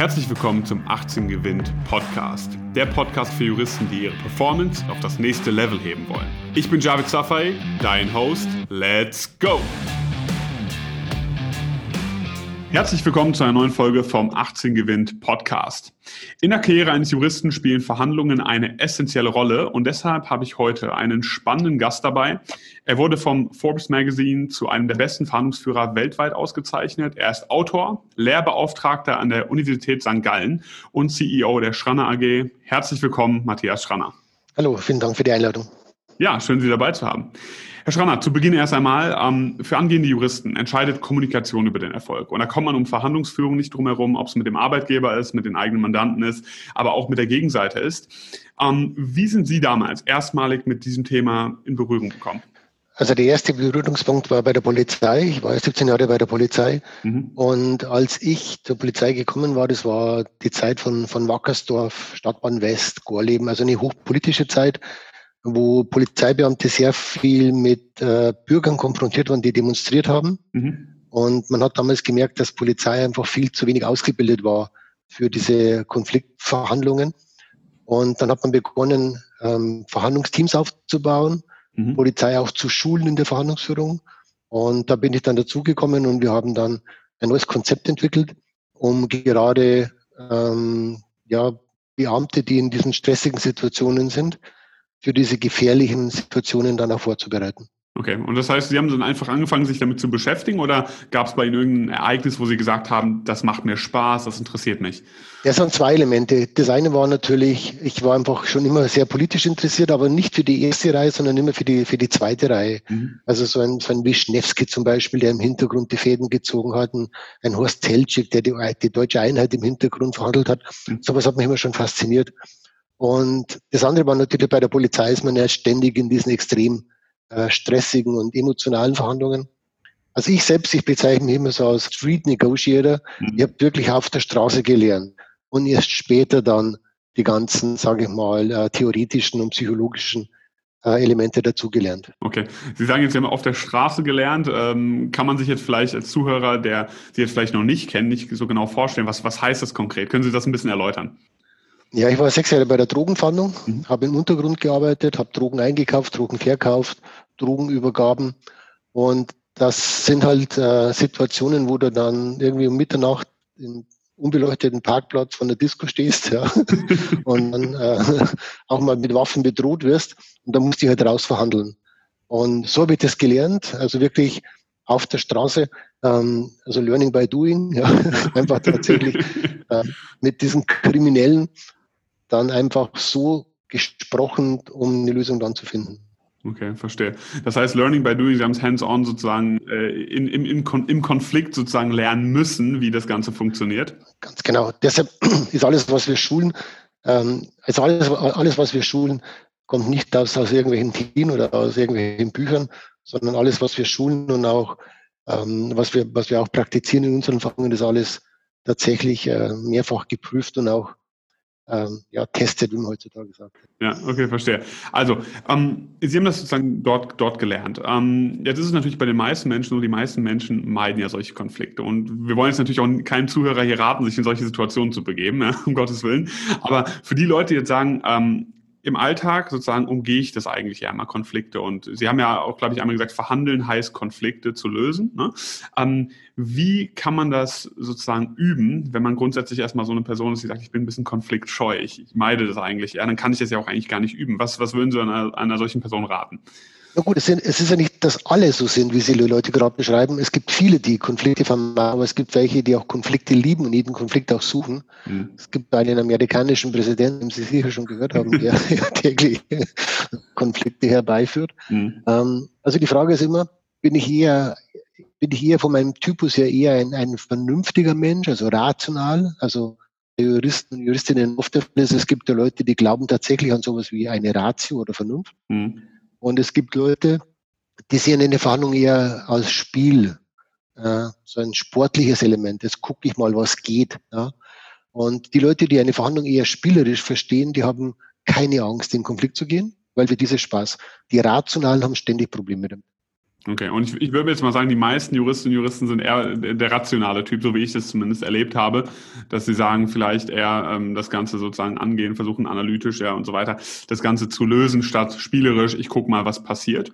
Herzlich willkommen zum 18 Gewinnt Podcast. Der Podcast für Juristen, die ihre Performance auf das nächste Level heben wollen. Ich bin Javid Safai, dein Host. Let's go! Herzlich willkommen zu einer neuen Folge vom 18 Gewinnt Podcast. In der Karriere eines Juristen spielen Verhandlungen eine essentielle Rolle und deshalb habe ich heute einen spannenden Gast dabei. Er wurde vom Forbes Magazine zu einem der besten Verhandlungsführer weltweit ausgezeichnet. Er ist Autor, Lehrbeauftragter an der Universität St. Gallen und CEO der Schranner AG. Herzlich willkommen, Matthias Schranner. Hallo, vielen Dank für die Einladung. Ja, schön, Sie dabei zu haben. Herr Schranner, zu Beginn erst einmal, ähm, für angehende Juristen entscheidet Kommunikation über den Erfolg. Und da kommt man um Verhandlungsführung nicht drum herum, ob es mit dem Arbeitgeber ist, mit den eigenen Mandanten ist, aber auch mit der Gegenseite ist. Ähm, wie sind Sie damals erstmalig mit diesem Thema in Berührung gekommen? Also der erste Berührungspunkt war bei der Polizei. Ich war 17 Jahre bei der Polizei. Mhm. Und als ich zur Polizei gekommen war, das war die Zeit von, von Wackersdorf, Stadtbahn West, Gorleben, also eine hochpolitische Zeit wo Polizeibeamte sehr viel mit äh, Bürgern konfrontiert waren, die demonstriert haben. Mhm. Und man hat damals gemerkt, dass Polizei einfach viel zu wenig ausgebildet war für diese Konfliktverhandlungen. Und dann hat man begonnen, ähm, Verhandlungsteams aufzubauen, mhm. Polizei auch zu schulen in der Verhandlungsführung. Und da bin ich dann dazugekommen und wir haben dann ein neues Konzept entwickelt, um gerade ähm, ja, Beamte, die in diesen stressigen Situationen sind, für diese gefährlichen Situationen dann auch vorzubereiten. Okay, und das heißt, Sie haben dann einfach angefangen, sich damit zu beschäftigen oder gab es bei Ihnen irgendein Ereignis, wo Sie gesagt haben, das macht mir Spaß, das interessiert mich? Das sind zwei Elemente. Das eine war natürlich, ich war einfach schon immer sehr politisch interessiert, aber nicht für die erste Reihe, sondern immer für die, für die zweite Reihe. Mhm. Also so ein, so ein Wischnewski zum Beispiel, der im Hintergrund die Fäden gezogen hat, ein, ein Horst Zeltschik, der die, die deutsche Einheit im Hintergrund verhandelt hat. Mhm. Sowas hat mich immer schon fasziniert. Und das andere war natürlich bei der Polizei ist man ja ständig in diesen extrem äh, stressigen und emotionalen Verhandlungen. Also ich selbst, ich bezeichne mich immer so als Street Negotiator. Mhm. Ich habe wirklich auf der Straße gelernt und erst später dann die ganzen, sage ich mal, äh, theoretischen und psychologischen äh, Elemente dazugelernt. Okay. Sie sagen jetzt, Sie haben auf der Straße gelernt. Ähm, kann man sich jetzt vielleicht als Zuhörer, der Sie jetzt vielleicht noch nicht kennt, nicht so genau vorstellen, was, was heißt das konkret? Können Sie das ein bisschen erläutern? Ja, ich war sechs Jahre bei der Drogenfahndung, mhm. habe im Untergrund gearbeitet, habe Drogen eingekauft, Drogen verkauft, Drogenübergaben. Und das sind halt äh, Situationen, wo du dann irgendwie um Mitternacht im unbeleuchteten Parkplatz von der Disco stehst ja, und dann äh, auch mal mit Waffen bedroht wirst. Und da musst du halt rausverhandeln. Und so habe ich das gelernt, also wirklich auf der Straße, ähm, also Learning by Doing, ja, einfach tatsächlich äh, mit diesen Kriminellen dann einfach so gesprochen, um eine Lösung dann zu finden. Okay, verstehe. Das heißt, Learning by Doing, Sie haben es hands-on sozusagen äh, in, im, im, im Konflikt sozusagen lernen müssen, wie das Ganze funktioniert. Ganz genau. Deshalb ist alles, was wir schulen, ähm, also alles, alles, was wir schulen, kommt nicht aus, aus irgendwelchen Theorien oder aus irgendwelchen Büchern, sondern alles, was wir schulen und auch ähm, was, wir, was wir auch praktizieren in unseren Fachungen, ist alles tatsächlich äh, mehrfach geprüft und auch ähm, ja, testet, wie man heutzutage sagt. Ja, okay, verstehe. Also, ähm, Sie haben das sozusagen dort, dort gelernt. Ähm, jetzt ist es natürlich bei den meisten Menschen, nur die meisten Menschen meiden ja solche Konflikte. Und wir wollen jetzt natürlich auch keinem Zuhörer hier raten, sich in solche Situationen zu begeben, ja, um Gottes Willen. Aber für die Leute, die jetzt sagen, ähm, im Alltag sozusagen umgehe ich das eigentlich ja immer Konflikte und Sie haben ja auch, glaube ich, einmal gesagt, verhandeln heißt Konflikte zu lösen. Ne? Ähm, wie kann man das sozusagen üben, wenn man grundsätzlich erstmal so eine Person ist, die sagt, ich bin ein bisschen konfliktscheu, ich, ich meide das eigentlich, ja, dann kann ich das ja auch eigentlich gar nicht üben. Was, was würden Sie einer, einer solchen Person raten? Na gut, es, sind, es, ist ja nicht, dass alle so sind, wie Sie die Leute gerade beschreiben. Es gibt viele, die Konflikte vermeiden, aber es gibt welche, die auch Konflikte lieben und jeden Konflikt auch suchen. Mhm. Es gibt einen amerikanischen Präsidenten, den Sie sicher schon gehört haben, der täglich Konflikte herbeiführt. Mhm. Ähm, also die Frage ist immer, bin ich eher, bin ich eher von meinem Typus her eher ein, ein vernünftiger Mensch, also rational, also Juristen und Juristinnen oft ist, es gibt ja Leute, die glauben tatsächlich an sowas wie eine Ratio oder Vernunft. Mhm. Und es gibt Leute, die sehen eine Verhandlung eher als Spiel, ja, so ein sportliches Element. Jetzt gucke ich mal, was geht. Ja. Und die Leute, die eine Verhandlung eher spielerisch verstehen, die haben keine Angst, in Konflikt zu gehen, weil für dieses Spaß. Die Rationalen haben ständig Probleme damit. Okay, und ich, ich würde jetzt mal sagen, die meisten Juristinnen und Juristen sind eher der rationale Typ, so wie ich das zumindest erlebt habe, dass sie sagen, vielleicht eher ähm, das Ganze sozusagen angehen, versuchen analytisch ja und so weiter, das Ganze zu lösen, statt spielerisch, ich gucke mal, was passiert.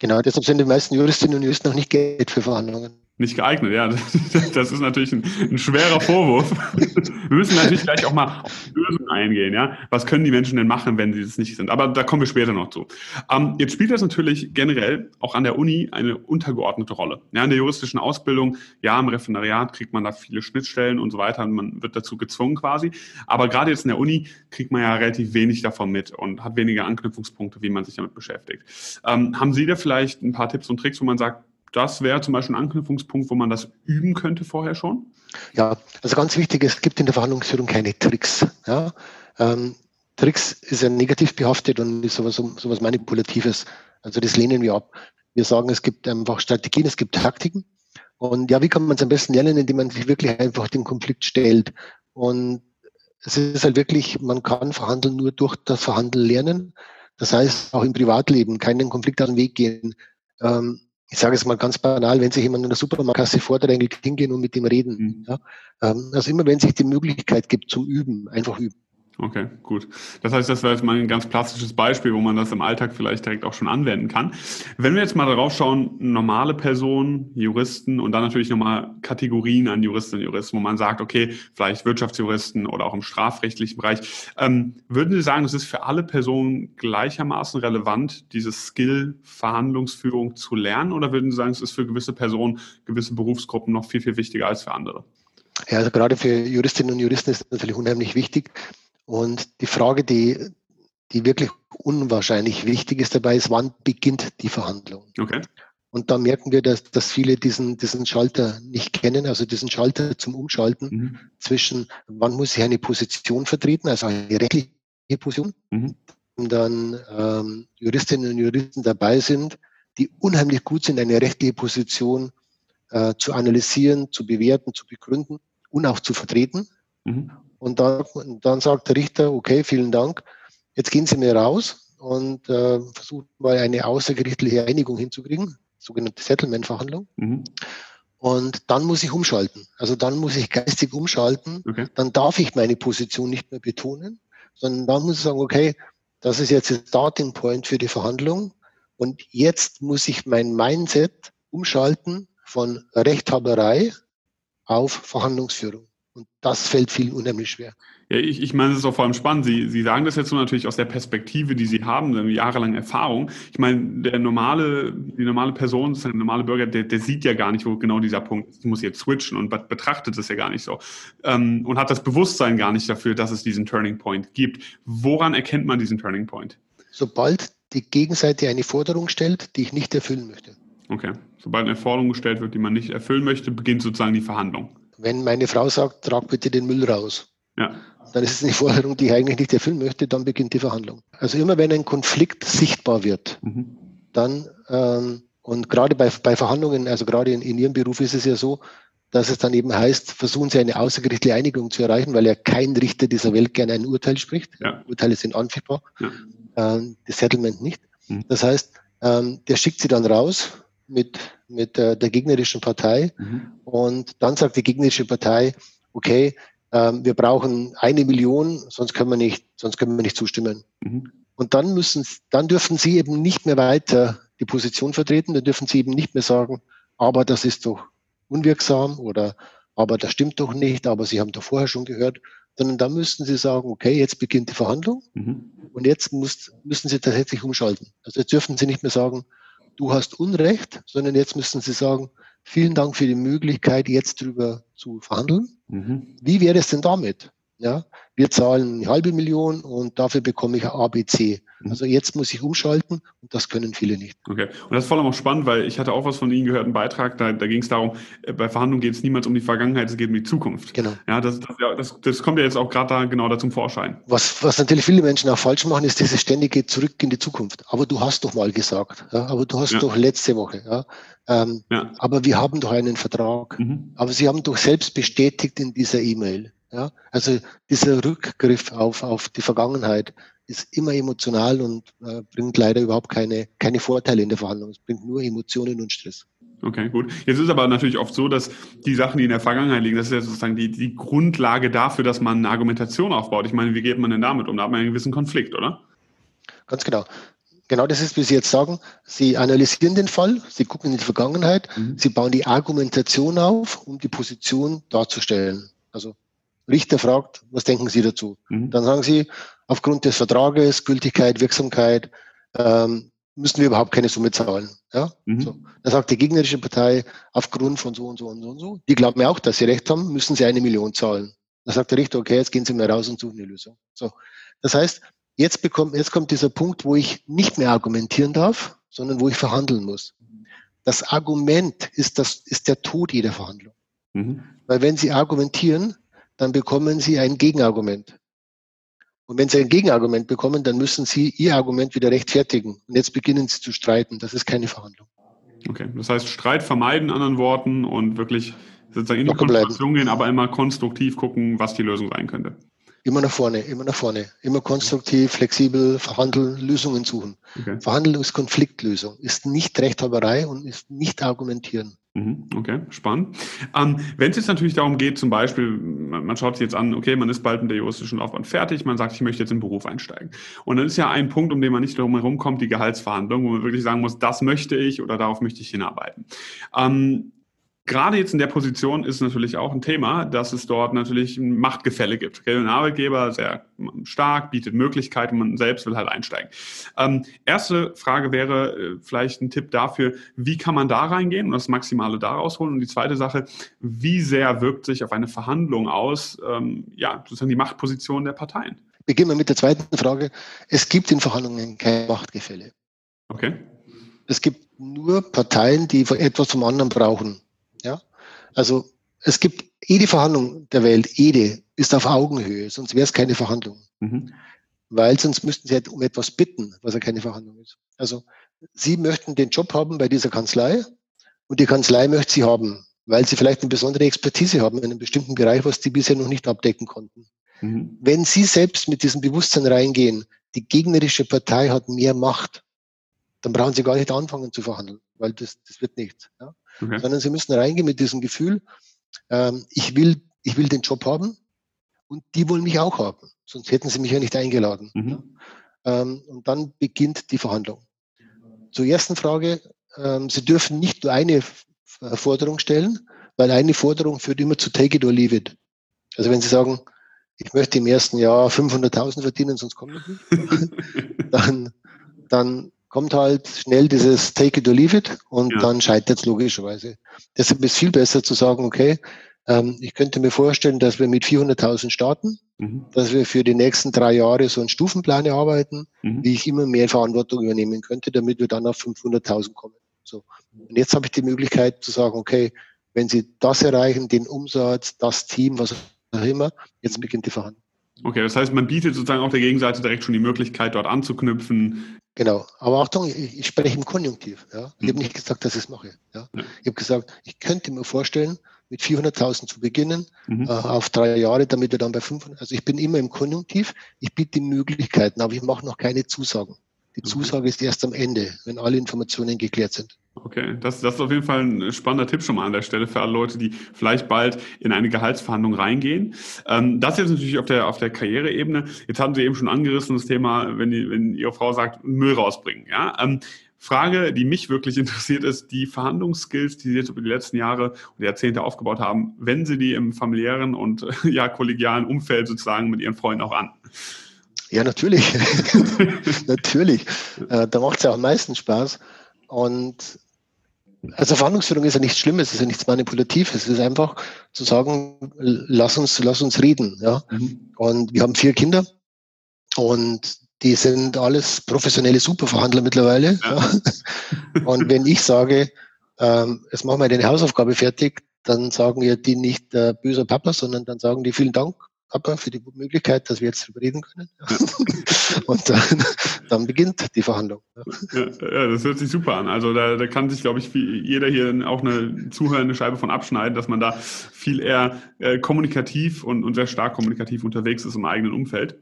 Genau, deshalb sind die meisten Juristinnen und Juristen noch nicht Geld für Verhandlungen. Nicht geeignet, ja. Das ist natürlich ein, ein, schwerer Vorwurf. Wir müssen natürlich gleich auch mal auf die Lösung eingehen, ja. Was können die Menschen denn machen, wenn sie das nicht sind? Aber da kommen wir später noch zu. Ähm, jetzt spielt das natürlich generell auch an der Uni eine untergeordnete Rolle. Ja, in der juristischen Ausbildung, ja, im Referendariat kriegt man da viele Schnittstellen und so weiter und man wird dazu gezwungen quasi. Aber gerade jetzt in der Uni kriegt man ja relativ wenig davon mit und hat weniger Anknüpfungspunkte, wie man sich damit beschäftigt. Ähm, haben Sie da vielleicht ein paar Tipps und Tricks, wo man sagt, das wäre zum Beispiel ein Anknüpfungspunkt, wo man das üben könnte vorher schon? Ja, also ganz wichtig, es gibt in der Verhandlungsführung keine Tricks. Ja? Ähm, Tricks ist ja negativ behaftet und ist sowas, sowas Manipulatives. Also das lehnen wir ab. Wir sagen, es gibt einfach Strategien, es gibt Taktiken. Und ja, wie kann man es am besten lernen, indem man sich wirklich einfach den Konflikt stellt? Und es ist halt wirklich, man kann verhandeln nur durch das Verhandeln lernen. Das heißt, auch im Privatleben keinen Konflikt aus dem Weg gehen. Ähm, ich sage es mal ganz banal, wenn sich jemand in der Supermarktkasse vordrängelt, hingehen und mit ihm reden. Mhm. Ja? Ähm, also immer, wenn sich die Möglichkeit gibt zum Üben, einfach üben. Okay, gut. Das heißt, das wäre jetzt mal ein ganz klassisches Beispiel, wo man das im Alltag vielleicht direkt auch schon anwenden kann. Wenn wir jetzt mal darauf schauen, normale Personen, Juristen und dann natürlich nochmal Kategorien an Juristinnen und Juristen, wo man sagt, okay, vielleicht Wirtschaftsjuristen oder auch im strafrechtlichen Bereich. Ähm, würden Sie sagen, es ist für alle Personen gleichermaßen relevant, diese Skill Verhandlungsführung zu lernen? Oder würden Sie sagen, es ist für gewisse Personen, gewisse Berufsgruppen noch viel, viel wichtiger als für andere? Ja, also gerade für Juristinnen und Juristen ist es natürlich unheimlich wichtig. Und die Frage, die, die wirklich unwahrscheinlich wichtig ist dabei, ist, wann beginnt die Verhandlung? Okay. Und da merken wir, dass, dass viele diesen, diesen Schalter nicht kennen, also diesen Schalter zum Umschalten mhm. zwischen, wann muss ich eine Position vertreten, also eine rechtliche Position, mhm. und dann ähm, Juristinnen und Juristen dabei sind, die unheimlich gut sind, eine rechtliche Position äh, zu analysieren, zu bewerten, zu begründen und auch zu vertreten. Mhm. Und dann, dann sagt der Richter, okay, vielen Dank, jetzt gehen Sie mir raus und äh, versuchen mal eine außergerichtliche Einigung hinzukriegen, sogenannte Settlement-Verhandlung. Mhm. Und dann muss ich umschalten. Also dann muss ich geistig umschalten. Okay. Dann darf ich meine Position nicht mehr betonen, sondern dann muss ich sagen, okay, das ist jetzt der Starting Point für die Verhandlung. Und jetzt muss ich mein Mindset umschalten von Rechthaberei auf Verhandlungsführung. Und das fällt vielen unheimlich schwer. Ja, ich, ich meine, es ist auch vor allem spannend. Sie, Sie sagen das jetzt so natürlich aus der Perspektive, die Sie haben, eine jahrelange Erfahrung. Ich meine, der normale, die normale Person, der normale Bürger, der, der sieht ja gar nicht, wo genau dieser Punkt ist. Ich muss jetzt switchen und betrachtet es ja gar nicht so. Ähm, und hat das Bewusstsein gar nicht dafür, dass es diesen Turning Point gibt. Woran erkennt man diesen Turning Point? Sobald die Gegenseite eine Forderung stellt, die ich nicht erfüllen möchte. Okay. Sobald eine Forderung gestellt wird, die man nicht erfüllen möchte, beginnt sozusagen die Verhandlung. Wenn meine Frau sagt, trag bitte den Müll raus, ja. dann ist es eine Forderung, die ich eigentlich nicht erfüllen möchte, dann beginnt die Verhandlung. Also immer wenn ein Konflikt sichtbar wird, mhm. dann, ähm, und gerade bei, bei Verhandlungen, also gerade in, in Ihrem Beruf ist es ja so, dass es dann eben heißt, versuchen Sie eine außergerichtliche Einigung zu erreichen, weil ja kein Richter dieser Welt gerne ein Urteil spricht. Ja. Urteile sind anfechtbar, ja. ähm, das Settlement nicht. Mhm. Das heißt, ähm, der schickt sie dann raus mit, mit äh, der gegnerischen Partei. Mhm. Und dann sagt die gegnerische Partei, okay, ähm, wir brauchen eine Million, sonst können wir nicht, sonst können wir nicht zustimmen. Mhm. Und dann müssen, dann dürfen sie eben nicht mehr weiter die Position vertreten, dann dürfen sie eben nicht mehr sagen, aber das ist doch unwirksam oder aber das stimmt doch nicht, aber Sie haben doch vorher schon gehört, sondern dann müssten Sie sagen, okay, jetzt beginnt die Verhandlung mhm. und jetzt muss, müssen Sie tatsächlich umschalten. Also jetzt dürfen Sie nicht mehr sagen, du hast Unrecht, sondern jetzt müssen Sie sagen, vielen Dank für die Möglichkeit, jetzt darüber zu verhandeln. Mhm. Wie wäre es denn damit? Ja, wir zahlen eine halbe Million und dafür bekomme ich ABC. Also jetzt muss ich umschalten und das können viele nicht. Okay. Und das ist vor allem auch spannend, weil ich hatte auch was von Ihnen gehört, einen Beitrag, da, da ging es darum, äh, bei Verhandlungen geht es niemals um die Vergangenheit, es geht um die Zukunft. Genau. Ja, das, das, das, das kommt ja jetzt auch gerade da genau da zum Vorschein. Was, was natürlich viele Menschen auch falsch machen, ist dieses ständige Zurück in die Zukunft. Aber du hast doch mal gesagt, ja, aber du hast ja. doch letzte Woche, ja. Ähm, ja. Aber wir haben doch einen Vertrag. Mhm. Aber Sie haben doch selbst bestätigt in dieser E-Mail. Ja? Also dieser Rückgriff auf, auf die Vergangenheit ist immer emotional und äh, bringt leider überhaupt keine, keine Vorteile in der Verhandlung. Es bringt nur Emotionen und Stress. Okay, gut. Jetzt ist aber natürlich oft so, dass die Sachen, die in der Vergangenheit liegen, das ist ja sozusagen die, die Grundlage dafür, dass man eine Argumentation aufbaut. Ich meine, wie geht man denn damit um? Da hat man einen gewissen Konflikt, oder? Ganz genau. Genau das ist, wie Sie jetzt sagen. Sie analysieren den Fall, Sie gucken in die Vergangenheit, mhm. Sie bauen die Argumentation auf, um die Position darzustellen. Also Richter fragt, was denken Sie dazu? Mhm. Dann sagen Sie, aufgrund des Vertrages, Gültigkeit, Wirksamkeit, ähm, müssen wir überhaupt keine Summe zahlen. Ja? Mhm. So. Dann sagt die gegnerische Partei, aufgrund von so und so und so und so, die glauben ja auch, dass sie recht haben, müssen sie eine Million zahlen. Dann sagt der Richter, okay, jetzt gehen Sie mal raus und suchen eine Lösung. So. Das heißt, jetzt, bekommt, jetzt kommt dieser Punkt, wo ich nicht mehr argumentieren darf, sondern wo ich verhandeln muss. Das Argument ist, das, ist der Tod jeder Verhandlung. Mhm. Weil wenn Sie argumentieren, dann bekommen Sie ein Gegenargument. Und wenn Sie ein Gegenargument bekommen, dann müssen Sie Ihr Argument wieder rechtfertigen. Und jetzt beginnen Sie zu streiten. Das ist keine Verhandlung. Okay, das heißt Streit vermeiden, anderen Worten, und wirklich sozusagen in die Konfrontation gehen, aber immer konstruktiv gucken, was die Lösung sein könnte. Immer nach vorne, immer nach vorne. Immer konstruktiv, flexibel, verhandeln, Lösungen suchen. Okay. Verhandeln ist Konfliktlösung, ist nicht Rechthaberei und ist nicht argumentieren. Mhm, okay, spannend. Ähm, Wenn es jetzt natürlich darum geht, zum Beispiel, man schaut sich jetzt an, okay, man ist bald in der juristischen Laufbahn fertig, man sagt, ich möchte jetzt in den Beruf einsteigen. Und dann ist ja ein Punkt, um den man nicht drum herum kommt, die Gehaltsverhandlung, wo man wirklich sagen muss, das möchte ich oder darauf möchte ich hinarbeiten. Ähm, Gerade jetzt in der Position ist natürlich auch ein Thema, dass es dort natürlich ein Machtgefälle gibt. Ein Arbeitgeber sehr stark, bietet Möglichkeiten, man selbst will halt einsteigen. Ähm, erste Frage wäre äh, vielleicht ein Tipp dafür, wie kann man da reingehen und das Maximale da rausholen? Und die zweite Sache, wie sehr wirkt sich auf eine Verhandlung aus, ähm, ja, sozusagen die Machtposition der Parteien? Beginnen wir mit der zweiten Frage. Es gibt in Verhandlungen keine Machtgefälle. Okay. Es gibt nur Parteien, die etwas vom anderen brauchen. Also es gibt jede Verhandlung der Welt, jede ist auf Augenhöhe, sonst wäre es keine Verhandlung. Mhm. Weil sonst müssten sie halt um etwas bitten, was ja keine Verhandlung ist. Also Sie möchten den Job haben bei dieser Kanzlei und die Kanzlei möchte Sie haben, weil Sie vielleicht eine besondere Expertise haben in einem bestimmten Bereich, was die bisher noch nicht abdecken konnten. Mhm. Wenn Sie selbst mit diesem Bewusstsein reingehen, die gegnerische Partei hat mehr Macht, dann brauchen Sie gar nicht anfangen zu verhandeln, weil das, das wird nichts. Ja? Okay. sondern sie müssen reingehen mit diesem Gefühl, ähm, ich, will, ich will den Job haben und die wollen mich auch haben, sonst hätten sie mich ja nicht eingeladen. Mhm. Ähm, und dann beginnt die Verhandlung. Zur ersten Frage, ähm, Sie dürfen nicht nur eine Forderung stellen, weil eine Forderung führt immer zu take it or leave it. Also wenn Sie sagen, ich möchte im ersten Jahr 500.000 verdienen, sonst komme ich nicht, dann, dann kommt halt schnell dieses Take it or leave it und ja. dann scheitert es logischerweise. Deshalb ist viel besser zu sagen, okay, ähm, ich könnte mir vorstellen, dass wir mit 400.000 starten, mhm. dass wir für die nächsten drei Jahre so einen Stufenplan erarbeiten, mhm. wie ich immer mehr Verantwortung übernehmen könnte, damit wir dann auf 500.000 kommen. So. Und jetzt habe ich die Möglichkeit zu sagen, okay, wenn Sie das erreichen, den Umsatz, das Team, was auch immer, jetzt beginnt die Verhandlung. Okay, das heißt, man bietet sozusagen auch der Gegenseite direkt schon die Möglichkeit, dort anzuknüpfen, Genau, aber Achtung, ich, ich spreche im Konjunktiv. Ja? Ich mhm. habe nicht gesagt, dass ich es mache. Ja? Ich habe gesagt, ich könnte mir vorstellen, mit 400.000 zu beginnen, mhm. äh, auf drei Jahre, damit wir dann bei 500, also ich bin immer im Konjunktiv, ich biete die Möglichkeiten, aber ich mache noch keine Zusagen. Die. Zusage ist erst am Ende, wenn alle Informationen geklärt sind. Okay, das, das ist auf jeden Fall ein spannender Tipp schon mal an der Stelle für alle Leute, die vielleicht bald in eine Gehaltsverhandlung reingehen. Ähm, das jetzt natürlich auf der, auf der Karriereebene. Jetzt haben Sie eben schon angerissen, das Thema, wenn, die, wenn Ihre Frau sagt, Müll rausbringen. Ja? Ähm, Frage, die mich wirklich interessiert, ist die Verhandlungsskills, die Sie jetzt über die letzten Jahre und Jahrzehnte aufgebaut haben, wenn Sie die im familiären und ja, kollegialen Umfeld sozusagen mit Ihren Freunden auch an? Ja, natürlich. natürlich. Äh, da macht es ja am meisten Spaß. Und also Verhandlungsführung ist ja nichts Schlimmes, es ist ja nichts Manipulatives. Es ist einfach zu sagen, lass uns, lass uns reden. Ja? Mhm. Und wir haben vier Kinder und die sind alles professionelle Superverhandler mittlerweile. Ja. Ja? Und wenn ich sage, ähm, jetzt machen wir deine Hausaufgabe fertig, dann sagen ja die nicht äh, böser Papa, sondern dann sagen die vielen Dank, Papa, für die Möglichkeit, dass wir jetzt darüber reden können. Und dann, dann, beginnt die Verhandlung. Ja, ja, das hört sich super an. Also da, da kann sich, glaube ich, jeder hier auch eine zuhörende Scheibe von abschneiden, dass man da viel eher äh, kommunikativ und, und sehr stark kommunikativ unterwegs ist im eigenen Umfeld.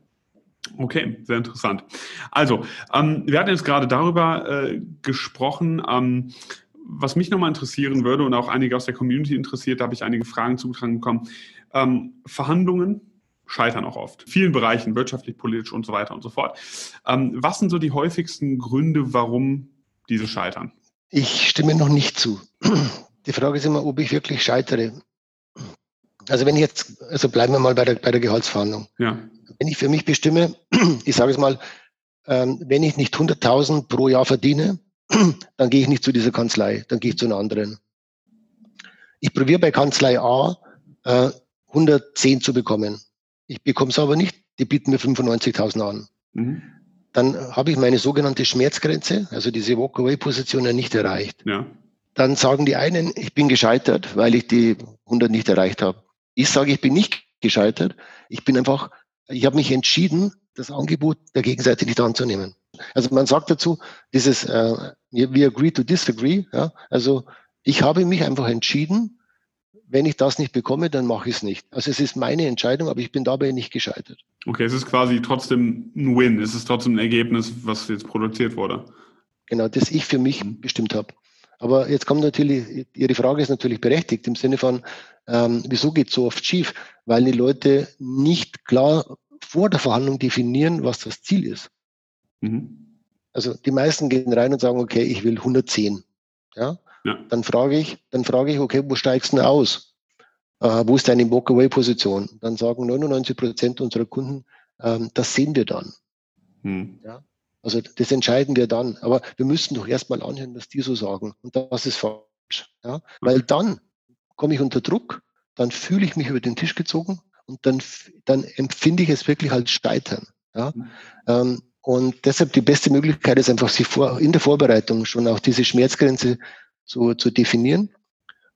Okay, sehr interessant. Also, ähm, wir hatten jetzt gerade darüber äh, gesprochen, ähm, was mich nochmal interessieren würde und auch einige aus der Community interessiert, da habe ich einige Fragen zugetragen bekommen. Ähm, Verhandlungen scheitern auch oft. In vielen Bereichen, wirtschaftlich, politisch und so weiter und so fort. Ähm, was sind so die häufigsten Gründe, warum diese scheitern? Ich stimme noch nicht zu. Die Frage ist immer, ob ich wirklich scheitere. Also wenn ich jetzt, also bleiben wir mal bei der, bei der Gehaltsverhandlung. Ja. Wenn ich für mich bestimme, ich sage es mal, ähm, wenn ich nicht 100.000 pro Jahr verdiene, dann gehe ich nicht zu dieser Kanzlei, dann gehe ich zu einer anderen. Ich probiere bei Kanzlei A äh, 110 zu bekommen. Ich bekomme es aber nicht, die bieten mir 95.000 an. Mhm. Dann habe ich meine sogenannte Schmerzgrenze, also diese Walkaway-Position ja nicht erreicht. Ja. Dann sagen die einen, ich bin gescheitert, weil ich die 100 nicht erreicht habe. Ich sage, ich bin nicht gescheitert. Ich bin einfach, ich habe mich entschieden, das Angebot der Gegenseite nicht anzunehmen. Also man sagt dazu, dieses äh, we agree to disagree. Ja? Also ich habe mich einfach entschieden, wenn ich das nicht bekomme, dann mache ich es nicht. Also es ist meine Entscheidung, aber ich bin dabei nicht gescheitert. Okay, es ist quasi trotzdem ein Win. Es ist trotzdem ein Ergebnis, was jetzt produziert wurde. Genau, das ich für mich mhm. bestimmt habe. Aber jetzt kommt natürlich, Ihre Frage ist natürlich berechtigt im Sinne von, ähm, wieso geht es so oft schief? Weil die Leute nicht klar vor der Verhandlung definieren, was das Ziel ist. Mhm. Also die meisten gehen rein und sagen, okay, ich will 110. Ja? Ja. Dann frage ich, dann frage ich, okay, wo steigst du denn aus? Äh, wo ist deine Walkaway-Position? Dann sagen 99 Prozent unserer Kunden, ähm, das sehen wir dann. Mhm. Ja? Also das entscheiden wir dann. Aber wir müssen doch erstmal anhören, was die so sagen. Und das ist falsch. Ja? Weil dann komme ich unter Druck, dann fühle ich mich über den Tisch gezogen und dann, dann empfinde ich es wirklich als Scheitern. Ja? Mhm. Ähm, und deshalb die beste Möglichkeit ist einfach, sich vor, in der Vorbereitung schon auch diese Schmerzgrenze zu, zu definieren.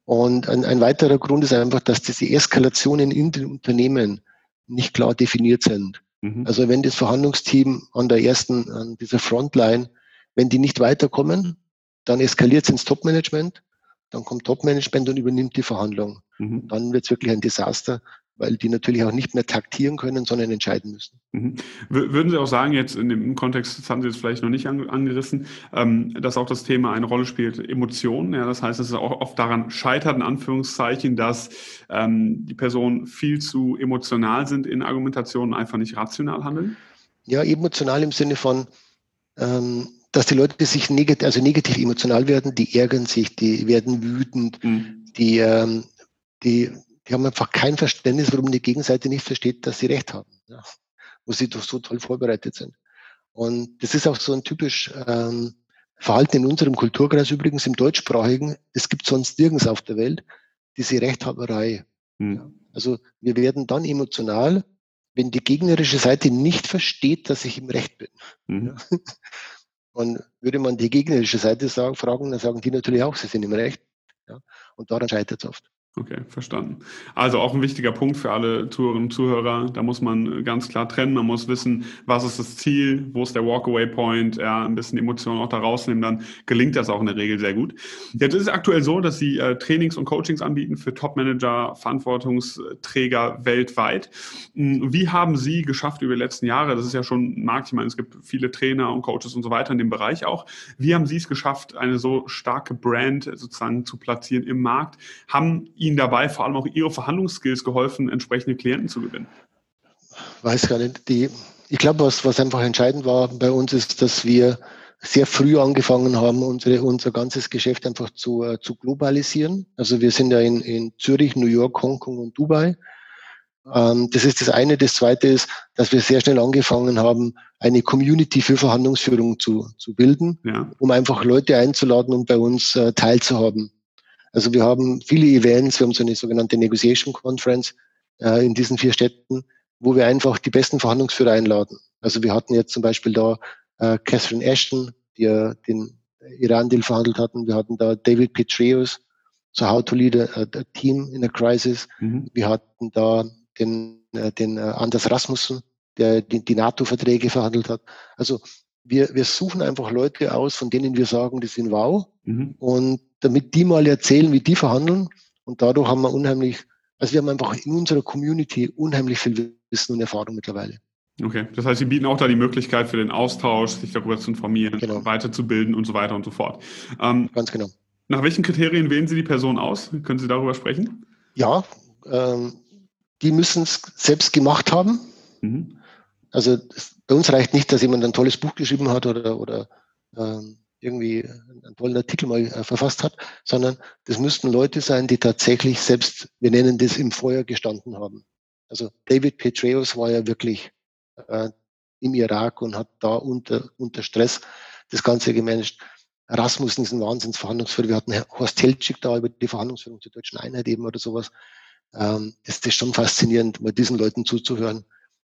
Und ein, ein weiterer Grund ist einfach, dass diese Eskalationen in den Unternehmen nicht klar definiert sind. Mhm. Also wenn das Verhandlungsteam an der ersten, an dieser Frontline, wenn die nicht weiterkommen, dann eskaliert es ins Topmanagement, dann kommt Topmanagement und übernimmt die Verhandlung. Mhm. Dann wird es wirklich ein Desaster weil die natürlich auch nicht mehr taktieren können, sondern entscheiden müssen. Mhm. Würden Sie auch sagen, jetzt in dem Kontext, das haben Sie jetzt vielleicht noch nicht angerissen, ähm, dass auch das Thema eine Rolle spielt, Emotionen. Ja, das heißt, dass es auch oft daran scheitert, in Anführungszeichen, dass ähm, die Personen viel zu emotional sind in Argumentationen, einfach nicht rational handeln? Ja, emotional im Sinne von, ähm, dass die Leute sich negativ, also negativ emotional werden, die ärgern sich, die werden wütend, mhm. die, die die haben einfach kein Verständnis, warum die Gegenseite nicht versteht, dass sie recht haben, ja, wo sie doch so toll vorbereitet sind. Und das ist auch so ein typisch ähm, Verhalten in unserem Kulturkreis übrigens im deutschsprachigen. Es gibt sonst nirgends auf der Welt diese Rechthaberei. Mhm. Ja. Also wir werden dann emotional, wenn die gegnerische Seite nicht versteht, dass ich im Recht bin. Mhm. Ja. Und würde man die gegnerische Seite sagen, fragen, dann sagen die natürlich auch, sie sind im Recht. Ja. Und daran scheitert es oft. Okay, verstanden. Also auch ein wichtiger Punkt für alle Zuhörerinnen und Zuhörer. Da muss man ganz klar trennen. Man muss wissen, was ist das Ziel, wo ist der Walkaway-Point, ja, ein bisschen Emotionen auch da rausnehmen, dann gelingt das auch in der Regel sehr gut. Jetzt ist es aktuell so, dass Sie äh, Trainings und Coachings anbieten für Top-Manager, Verantwortungsträger weltweit. Hm, wie haben Sie geschafft über die letzten Jahre, das ist ja schon ein Markt, ich meine, es gibt viele Trainer und Coaches und so weiter in dem Bereich auch. Wie haben Sie es geschafft, eine so starke Brand sozusagen zu platzieren im Markt? Haben Ihnen dabei vor allem auch Ihre Verhandlungsskills geholfen, entsprechende Klienten zu gewinnen? Weiß gar nicht. Die, ich glaube, was, was einfach entscheidend war bei uns ist, dass wir sehr früh angefangen haben, unsere, unser ganzes Geschäft einfach zu, äh, zu globalisieren. Also wir sind ja in, in Zürich, New York, Hongkong und Dubai. Ähm, das ist das eine. Das zweite ist, dass wir sehr schnell angefangen haben, eine Community für Verhandlungsführung zu, zu bilden, ja. um einfach Leute einzuladen und bei uns äh, teilzuhaben. Also wir haben viele Events, wir haben so eine sogenannte Negotiation Conference äh, in diesen vier Städten, wo wir einfach die besten Verhandlungsführer einladen. Also wir hatten jetzt zum Beispiel da äh, Catherine Ashton, die äh, den Iran-Deal verhandelt hatten. Wir hatten da David Petraeus, so How to Lead a, a Team in a Crisis. Mhm. Wir hatten da den, äh, den äh, Anders Rasmussen, der die, die NATO-Verträge verhandelt hat. Also wir, wir suchen einfach Leute aus, von denen wir sagen, die sind wow. Mhm. Und damit die mal erzählen, wie die verhandeln. Und dadurch haben wir unheimlich, also wir haben einfach in unserer Community unheimlich viel Wissen und Erfahrung mittlerweile. Okay, das heißt, Sie bieten auch da die Möglichkeit für den Austausch, sich darüber zu informieren, genau. weiterzubilden und so weiter und so fort. Ähm, Ganz genau. Nach welchen Kriterien wählen Sie die Person aus? Können Sie darüber sprechen? Ja, ähm, die müssen es selbst gemacht haben. Mhm. Also bei uns reicht nicht, dass jemand ein tolles Buch geschrieben hat oder, oder ähm, irgendwie einen tollen Artikel mal äh, verfasst hat, sondern das müssten Leute sein, die tatsächlich selbst, wir nennen das, im Feuer gestanden haben. Also David Petraeus war ja wirklich äh, im Irak und hat da unter, unter Stress das Ganze gemanagt. Rasmussen ist ein Wahnsinnsverhandlungsführer. Wir hatten Horst Helczig da über die Verhandlungsführung zur deutschen Einheit eben oder sowas. Ähm, ist schon faszinierend, mal diesen Leuten zuzuhören.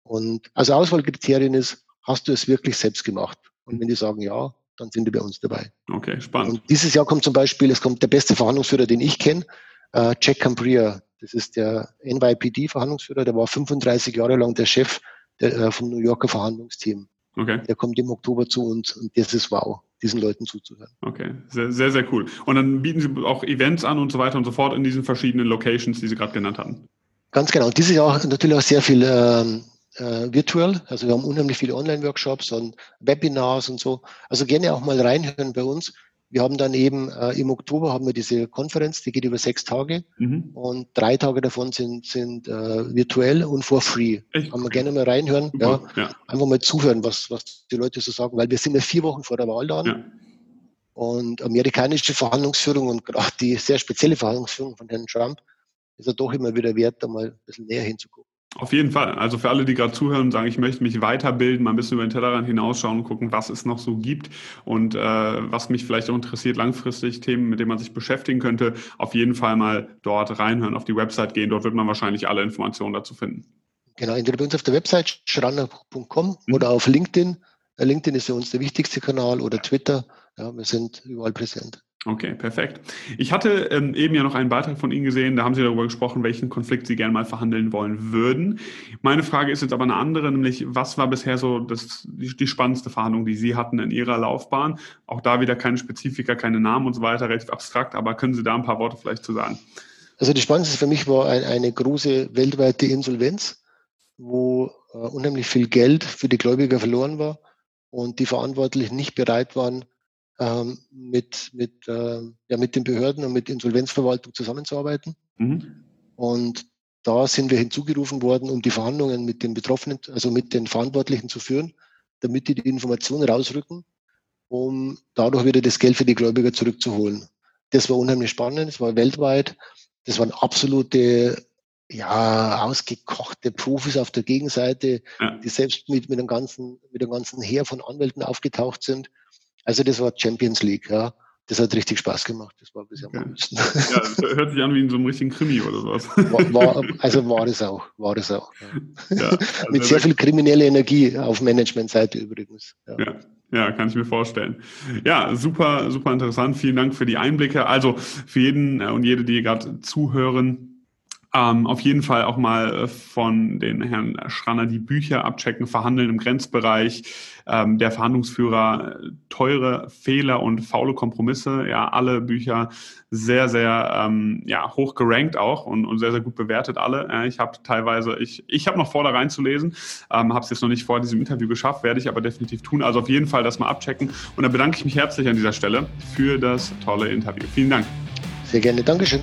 Und also Auswahlkriterien ist, hast du es wirklich selbst gemacht? Und wenn die sagen ja, dann sind die bei uns dabei. Okay, spannend. Und dieses Jahr kommt zum Beispiel, es kommt der beste Verhandlungsführer, den ich kenne, äh, Jack Cambria. Das ist der NYPD-Verhandlungsführer, der war 35 Jahre lang der Chef der, äh, vom New Yorker Verhandlungsteam. Okay. Der kommt im Oktober zu uns und das ist wow, diesen Leuten zuzuhören. Okay, sehr, sehr, sehr cool. Und dann bieten Sie auch Events an und so weiter und so fort in diesen verschiedenen Locations, die Sie gerade genannt hatten. Ganz genau. Und dieses Jahr natürlich auch sehr viel ähm, äh, virtuell. Also wir haben unheimlich viele Online-Workshops und Webinars und so. Also gerne auch mal reinhören bei uns. Wir haben dann eben äh, im Oktober haben wir diese Konferenz, die geht über sechs Tage mhm. und drei Tage davon sind, sind äh, virtuell und for free. Echt? Kann man gerne mal reinhören. Ja, ja, Einfach mal zuhören, was, was die Leute so sagen, weil wir sind ja vier Wochen vor der Wahl da. Ja. Und amerikanische Verhandlungsführung und gerade die sehr spezielle Verhandlungsführung von Herrn Trump ist ja doch immer wieder wert, da mal ein bisschen näher hinzugucken. Auf jeden Fall. Also für alle, die gerade zuhören und sagen, ich möchte mich weiterbilden, mal ein bisschen über den Tellerrand hinausschauen und gucken, was es noch so gibt und äh, was mich vielleicht auch interessiert, langfristig Themen, mit denen man sich beschäftigen könnte, auf jeden Fall mal dort reinhören, auf die Website gehen. Dort wird man wahrscheinlich alle Informationen dazu finden. Genau, entweder bei uns auf der Website schranner.com mhm. oder auf LinkedIn. Äh, LinkedIn ist für uns der wichtigste Kanal oder Twitter. Ja, wir sind überall präsent. Okay, perfekt. Ich hatte ähm, eben ja noch einen Beitrag von Ihnen gesehen, da haben Sie darüber gesprochen, welchen Konflikt Sie gerne mal verhandeln wollen würden. Meine Frage ist jetzt aber eine andere, nämlich was war bisher so das, die, die spannendste Verhandlung, die Sie hatten in Ihrer Laufbahn? Auch da wieder keine Spezifika, keine Namen und so weiter, relativ abstrakt, aber können Sie da ein paar Worte vielleicht zu sagen? Also die spannendste für mich war ein, eine große weltweite Insolvenz, wo äh, unheimlich viel Geld für die Gläubiger verloren war und die Verantwortlichen nicht bereit waren, ähm, mit, mit, äh, ja, mit den Behörden und mit Insolvenzverwaltung zusammenzuarbeiten. Mhm. Und da sind wir hinzugerufen worden, um die Verhandlungen mit den Betroffenen, also mit den Verantwortlichen zu führen, damit die die Informationen rausrücken, um dadurch wieder das Geld für die Gläubiger zurückzuholen. Das war unheimlich spannend, es war weltweit, das waren absolute, ja, ausgekochte Profis auf der Gegenseite, ja. die selbst mit, mit, einem ganzen, mit einem ganzen Heer von Anwälten aufgetaucht sind also das war Champions League, ja. Das hat richtig Spaß gemacht. Das war bisher okay. am liebsten. Ja, das hört sich an wie in so einem richtigen Krimi oder sowas. War, war, also war es auch, war es auch. Ja. Ja, also Mit sehr viel kriminelle Energie auf Managementseite übrigens. Ja. ja. Ja, kann ich mir vorstellen. Ja, super, super interessant. Vielen Dank für die Einblicke. Also für jeden äh, und jede, die gerade zuhören, ähm, auf jeden Fall auch mal äh, von den Herrn Schranner die Bücher abchecken, verhandeln im Grenzbereich, ähm, der Verhandlungsführer, teure Fehler und faule Kompromisse, ja, alle Bücher sehr, sehr ähm, ja, hoch gerankt auch und, und sehr, sehr gut bewertet alle. Äh, ich habe teilweise, ich, ich habe noch vor, da reinzulesen, ähm, habe es jetzt noch nicht vor diesem Interview geschafft, werde ich aber definitiv tun. Also auf jeden Fall das mal abchecken. Und dann bedanke ich mich herzlich an dieser Stelle für das tolle Interview. Vielen Dank. Sehr gerne, Dankeschön.